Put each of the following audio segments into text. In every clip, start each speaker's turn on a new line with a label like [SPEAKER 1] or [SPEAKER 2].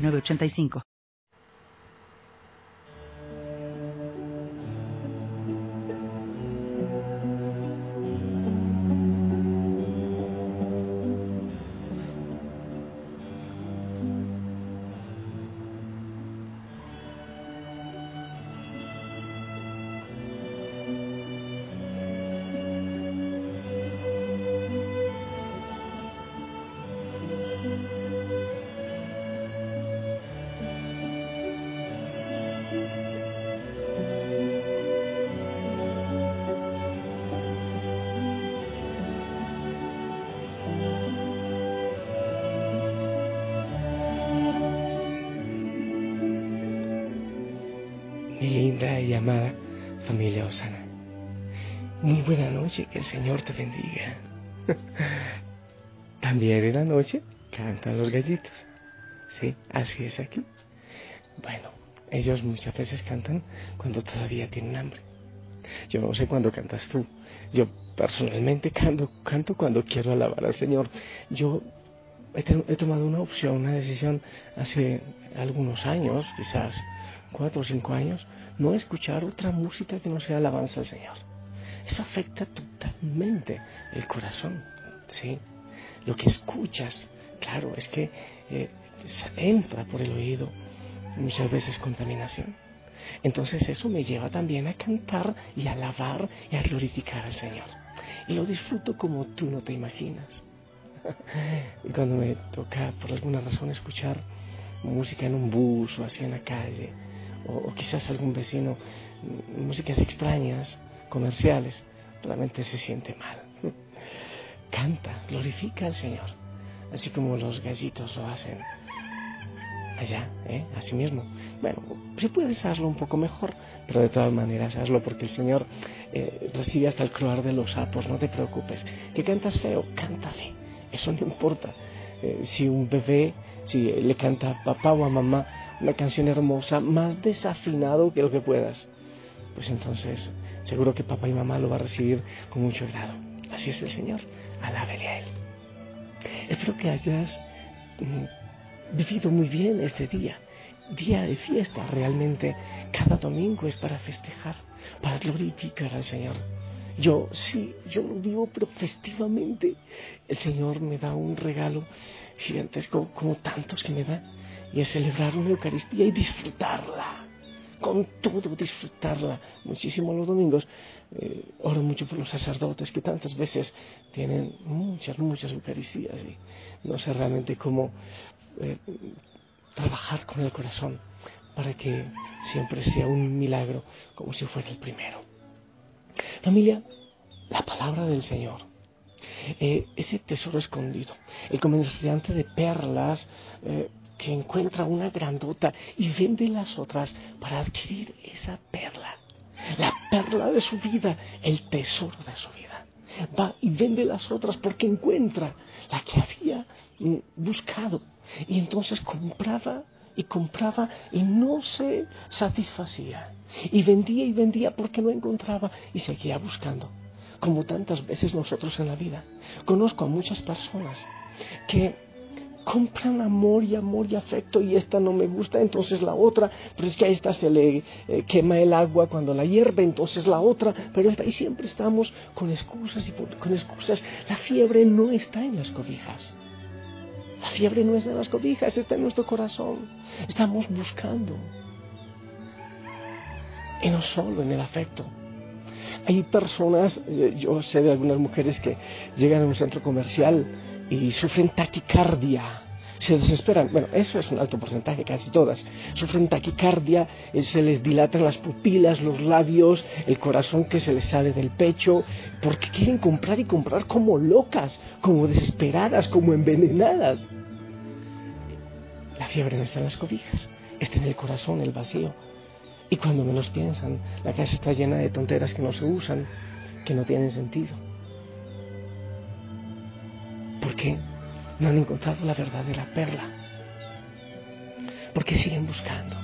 [SPEAKER 1] 8985. Linda y amada familia Osana. Muy buena noche, que el Señor te bendiga. También en la noche cantan los gallitos. Sí, así es aquí. Bueno, ellos muchas veces cantan cuando todavía tienen hambre. Yo no sé cuándo cantas tú. Yo personalmente canto, canto cuando quiero alabar al Señor. Yo he, he tomado una opción, una decisión hace algunos años, quizás cuatro o cinco años, no escuchar otra música que no sea alabanza al Señor. Eso afecta totalmente el corazón, ¿sí? Lo que escuchas, claro, es que eh, entra por el oído muchas veces contaminación. Entonces eso me lleva también a cantar y a alabar y a glorificar al Señor. Y lo disfruto como tú no te imaginas. y cuando me toca por alguna razón escuchar música en un bus o así en la calle, o, quizás algún vecino, músicas extrañas, comerciales, realmente se siente mal. Canta, glorifica al Señor, así como los gallitos lo hacen allá, ¿eh? así mismo. Bueno, si puedes hacerlo un poco mejor, pero de todas maneras hazlo porque el Señor eh, recibe hasta el croar de los sapos, no te preocupes. Que cantas feo, cántale, eso no importa. Eh, si un bebé, si le canta a papá o a mamá una canción hermosa, más desafinado que lo que puedas, pues entonces seguro que papá y mamá lo va a recibir con mucho agrado. Así es el Señor, alábele a Él. Espero que hayas mm, vivido muy bien este día, día de fiesta. Realmente cada domingo es para festejar, para glorificar al Señor. Yo sí, yo lo digo, pero festivamente el Señor me da un regalo gigantesco como tantos que me da, y es celebrar una Eucaristía y disfrutarla con todo disfrutarla muchísimo los domingos. Eh, oro mucho por los sacerdotes que tantas veces tienen muchas, muchas Eucaristías y no sé realmente cómo eh, trabajar con el corazón para que siempre sea un milagro como si fuera el primero. Familia, la palabra del Señor. Eh, ese tesoro escondido, el comerciante de perlas, eh, que encuentra una grandota y vende las otras para adquirir esa perla, la perla de su vida, el tesoro de su vida. Va y vende las otras porque encuentra la que había mm, buscado y entonces compraba y compraba y no se satisfacía y vendía y vendía porque no encontraba y seguía buscando como tantas veces nosotros en la vida. Conozco a muchas personas que compran amor y amor y afecto y esta no me gusta, entonces la otra, pero es que a esta se le eh, quema el agua cuando la hierve, entonces la otra, pero ahí siempre estamos con excusas y con excusas. La fiebre no está en las cobijas. La fiebre no está en las cobijas, está en nuestro corazón. Estamos buscando. Y no solo en el afecto. Hay personas, eh, yo sé de algunas mujeres que llegan a un centro comercial y sufren taquicardia, se desesperan. Bueno, eso es un alto porcentaje, casi todas. Sufren taquicardia, eh, se les dilatan las pupilas, los labios, el corazón que se les sale del pecho, porque quieren comprar y comprar como locas, como desesperadas, como envenenadas. La fiebre no está en las cobijas, está en el corazón, el vacío. Y cuando menos piensan, la casa está llena de tonteras que no se usan, que no tienen sentido. ¿Por qué no han encontrado la verdadera perla? ¿Por qué siguen buscando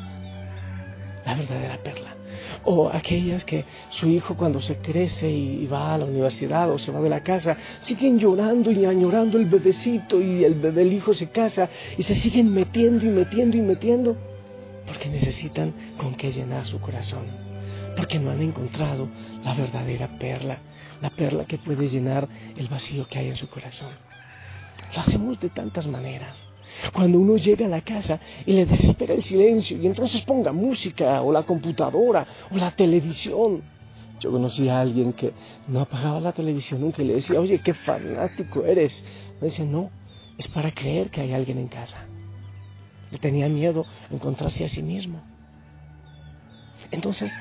[SPEAKER 1] la verdadera perla? O aquellas que su hijo cuando se crece y va a la universidad o se va de la casa, siguen llorando y añorando el bebecito y el bebé, el hijo se casa y se siguen metiendo y metiendo y metiendo porque necesitan con qué llenar su corazón, porque no han encontrado la verdadera perla, la perla que puede llenar el vacío que hay en su corazón. Lo hacemos de tantas maneras. Cuando uno llega a la casa y le desespera el silencio y entonces ponga música o la computadora o la televisión. Yo conocí a alguien que no apagaba la televisión nunca y le decía, oye, qué fanático eres. Me dice, no, es para creer que hay alguien en casa. Tenía miedo a encontrarse a sí mismo. Entonces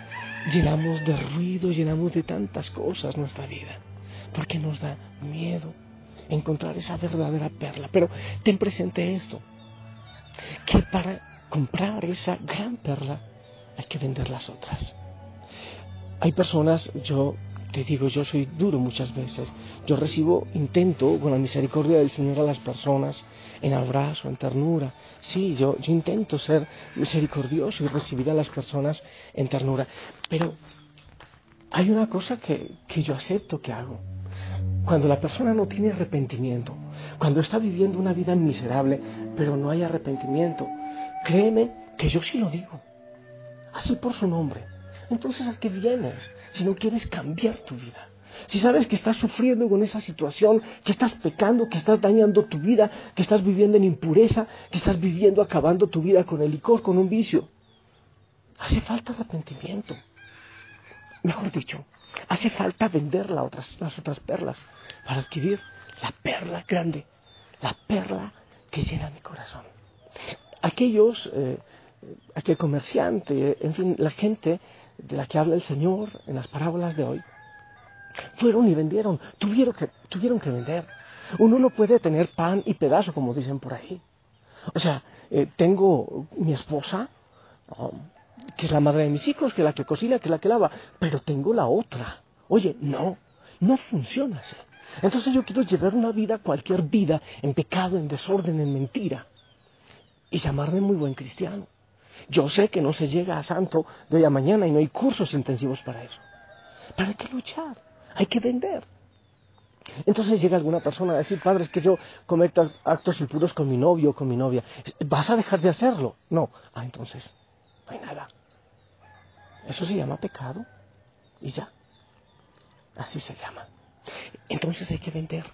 [SPEAKER 1] llenamos de ruido, llenamos de tantas cosas nuestra vida, porque nos da miedo encontrar esa verdadera perla. Pero ten presente esto, que para comprar esa gran perla hay que vender las otras. Hay personas, yo te digo, yo soy duro muchas veces. Yo recibo, intento, con la misericordia del Señor, a las personas en abrazo, en ternura. Sí, yo, yo intento ser misericordioso y recibir a las personas en ternura. Pero hay una cosa que, que yo acepto que hago. Cuando la persona no tiene arrepentimiento, cuando está viviendo una vida miserable, pero no hay arrepentimiento, créeme que yo sí lo digo, así por su nombre. Entonces, ¿a qué vienes si no quieres cambiar tu vida? Si sabes que estás sufriendo con esa situación, que estás pecando, que estás dañando tu vida, que estás viviendo en impureza, que estás viviendo acabando tu vida con el licor, con un vicio, hace falta arrepentimiento. Mejor dicho, Hace falta vender otras, las otras perlas para adquirir la perla grande, la perla que llena mi corazón. Aquellos, eh, aquel comerciante, en fin, la gente de la que habla el Señor en las parábolas de hoy, fueron y vendieron, tuvieron que, tuvieron que vender. Uno no puede tener pan y pedazo, como dicen por ahí. O sea, eh, tengo mi esposa, que es la madre de mis hijos, que es la que cocina, que es la que lava, pero tengo la otra. Oye, no, no funciona así. Entonces yo quiero llevar una vida, cualquier vida, en pecado, en desorden, en mentira, y llamarme muy buen cristiano. Yo sé que no se llega a santo de hoy a mañana y no hay cursos intensivos para eso. Pero hay que luchar, hay que vender. Entonces llega alguna persona a decir, padre, es que yo cometo actos impuros con mi novio o con mi novia. ¿Vas a dejar de hacerlo? No. Ah, entonces, no hay nada. Eso se llama pecado y ya. Así se llama. Entonces hay que vender.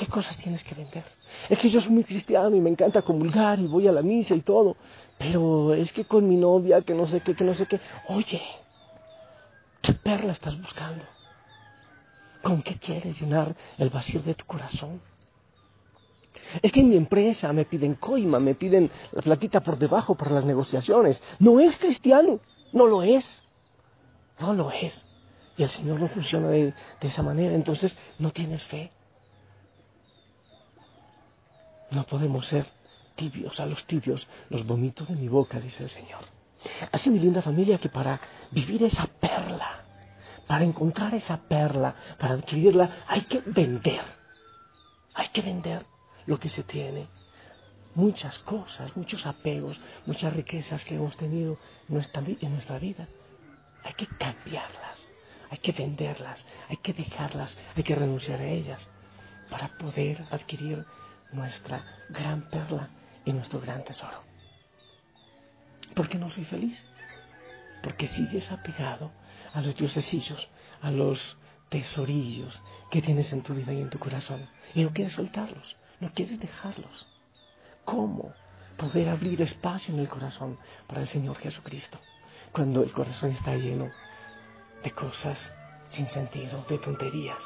[SPEAKER 1] ¿Qué cosas tienes que vender? Es que yo soy muy cristiano y me encanta comulgar y voy a la misa y todo. Pero es que con mi novia, que no sé qué, que no sé qué. Oye, ¿qué perla estás buscando? ¿Con qué quieres llenar el vacío de tu corazón? Es que en mi empresa me piden coima, me piden la platita por debajo para las negociaciones. No es cristiano, no lo es. No lo es. Y el Señor no funciona de, de esa manera, entonces no tienes fe. No podemos ser tibios, a los tibios los vomito de mi boca, dice el Señor. Así, mi linda familia, que para vivir esa perla, para encontrar esa perla, para adquirirla, hay que vender. Hay que vender lo que se tiene. Muchas cosas, muchos apegos, muchas riquezas que hemos tenido en nuestra, en nuestra vida. Hay que cambiarlas, hay que venderlas, hay que dejarlas, hay que renunciar a ellas para poder adquirir nuestra gran perla y nuestro gran tesoro. ¿Por qué no soy feliz? Porque sigues apegado a los diosesillos, a los tesorillos que tienes en tu vida y en tu corazón y no quieres soltarlos, no quieres dejarlos. ¿Cómo poder abrir espacio en el corazón para el Señor Jesucristo cuando el corazón está lleno de cosas sin sentido, de tonterías?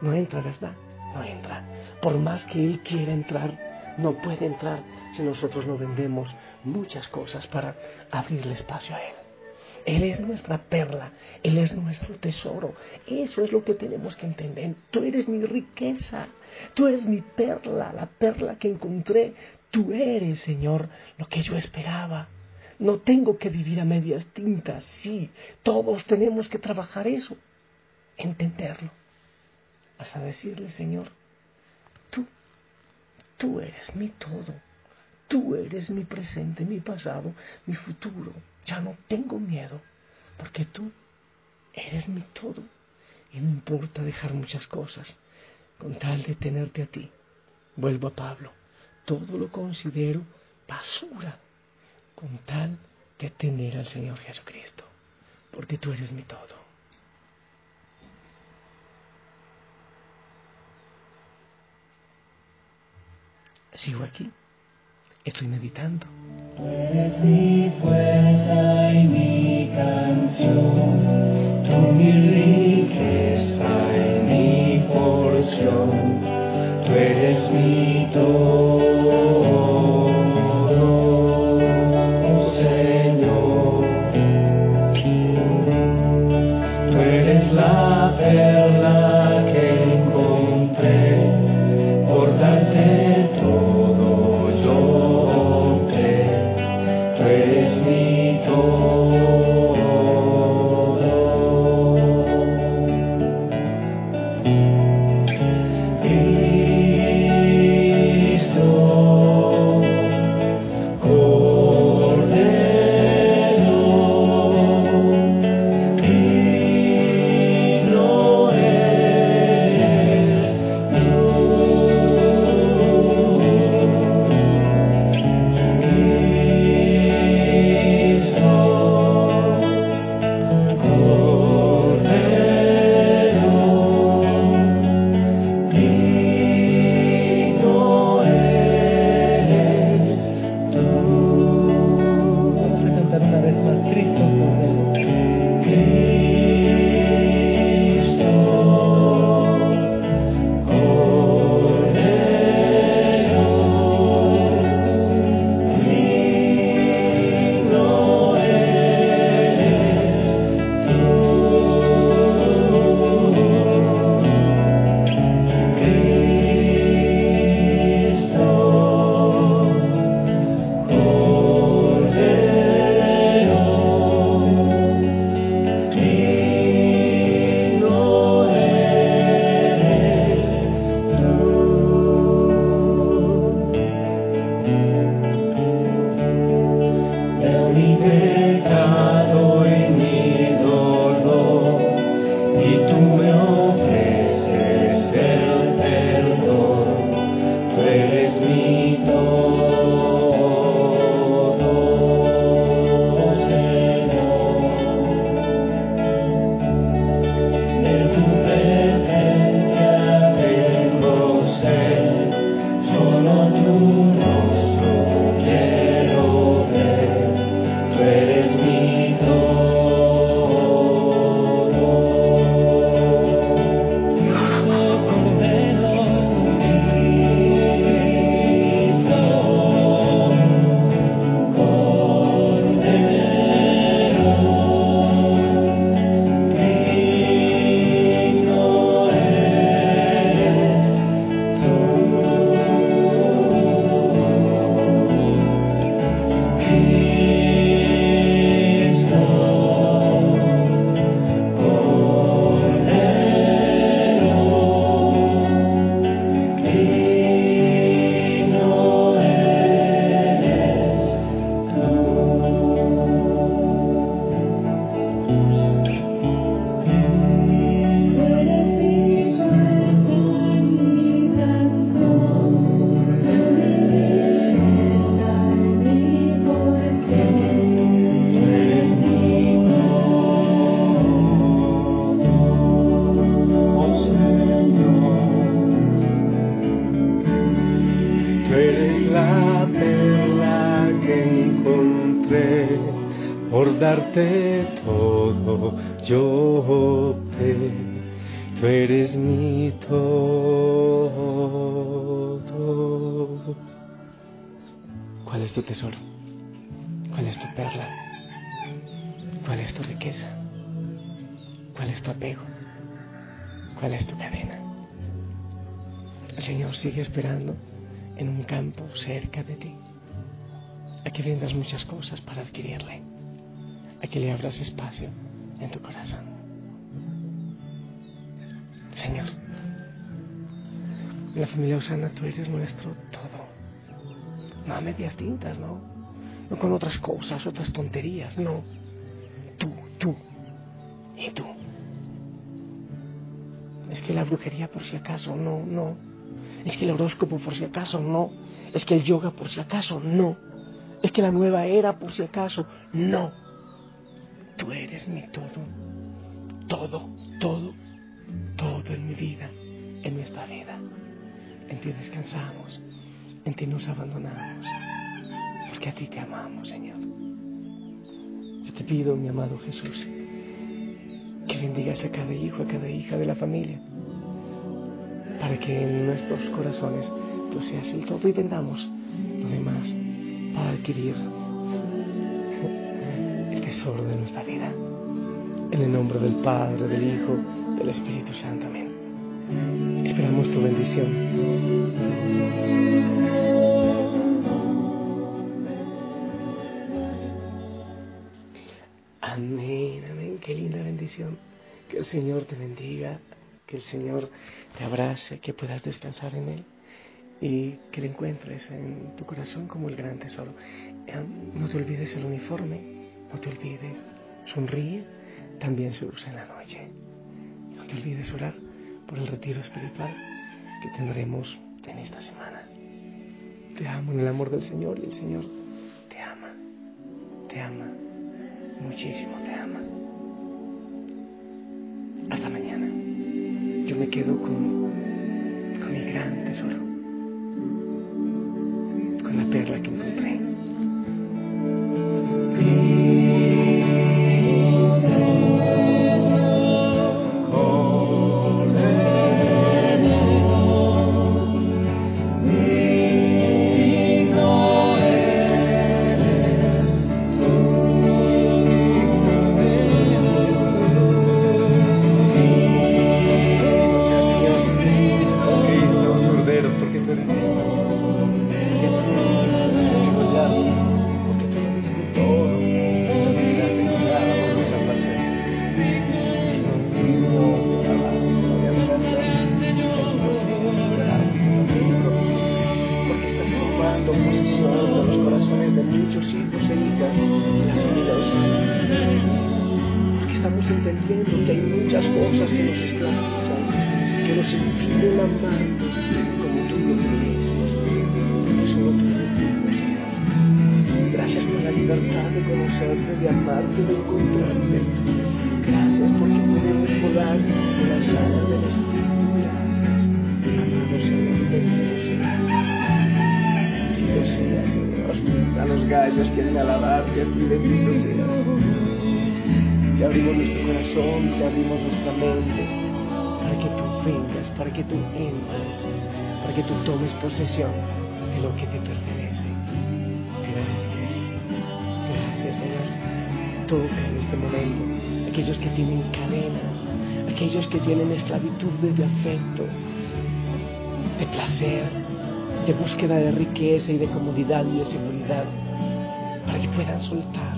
[SPEAKER 1] No entra, ¿verdad? No entra. Por más que Él quiera entrar, no puede entrar si nosotros no vendemos muchas cosas para abrirle espacio a Él. Él es nuestra perla, Él es nuestro tesoro. Eso es lo que tenemos que entender. Tú eres mi riqueza, tú eres mi perla, la perla que encontré.
[SPEAKER 2] Tú eres, Señor, lo que yo esperaba. No tengo que vivir a medias tintas, sí, todos tenemos que trabajar eso, entenderlo. Vas a decirle, Señor, tú, tú eres mi todo, tú eres mi presente, mi pasado, mi futuro. Ya no tengo miedo, porque tú eres mi todo. Y no importa dejar muchas cosas, con tal de tenerte a ti. Vuelvo a Pablo, todo lo considero basura con tal de tener al Señor Jesucristo, porque tú eres mi todo. Sigo aquí, estoy meditando.
[SPEAKER 1] Tú eres mi fuerza y mi canción, tú mi riqueza y mi porción, tú eres mi todo
[SPEAKER 2] ¿Cuál es tu tesoro? ¿Cuál es tu perla? ¿Cuál es tu riqueza? ¿Cuál es tu apego? ¿Cuál es tu cadena? El Señor sigue esperando
[SPEAKER 1] en un campo cerca de ti, a que vendas muchas cosas para adquirirle, a que le abras espacio en tu corazón. Señor, la familia Osana tú eres nuestro. No a medias tintas, no. No con otras cosas, otras tonterías, no. Tú, tú y tú. Es que la brujería por si acaso, no, no. Es que el horóscopo por si acaso, no. Es que el yoga por si acaso, no. Es que la nueva era por si acaso, no. Tú eres mi todo. Todo, todo, todo en mi vida, en nuestra vida. En ti descansamos, en ti nos abandonamos, porque a ti te amamos, Señor. Yo te pido, mi amado Jesús, que bendigas a cada hijo, a cada hija de la familia, para que en nuestros corazones tú seas el todo y vendamos lo demás para adquirir el tesoro de nuestra vida. En el nombre del Padre, del Hijo, del Espíritu Santo. Amén. Esperamos tu bendición. Amén, amén. Qué linda bendición. Que el Señor te bendiga, que el Señor te abrace, que puedas descansar en Él y que le encuentres en tu corazón como el gran tesoro. No te olvides el uniforme, no te olvides, sonríe, también se usa en la noche. No te olvides orar por el retiro espiritual que tendremos en esta semana. Te amo en el amor del Señor y el Señor te ama, te ama, muchísimo te ama. Hasta mañana. Yo me quedo con, con mi gran tesoro, entendiendo que hay muchas cosas que nos esclavizan, que nos impiden amarte como tú lo mereces, porque solo tú eres Señor. Gracias por la libertad de conocerte, de amarte, de encontrarte. Gracias porque podemos volar con las alas del Espíritu. Gracias, amado Señor, bendito seas. Bendito seas, Señor. A los gallos quieren alabarte, a ti bendito seas. Te abrimos nuestro corazón, te abrimos nuestra mente, para que tú vengas, para que tú entres, para que tú tomes posesión de lo que te pertenece. Gracias, gracias Señor. Toca en este momento aquellos que tienen cadenas, aquellos que tienen esclavitudes de afecto, de placer, de búsqueda de riqueza y de comodidad y de seguridad, para que puedan soltar.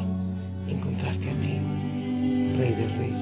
[SPEAKER 1] completely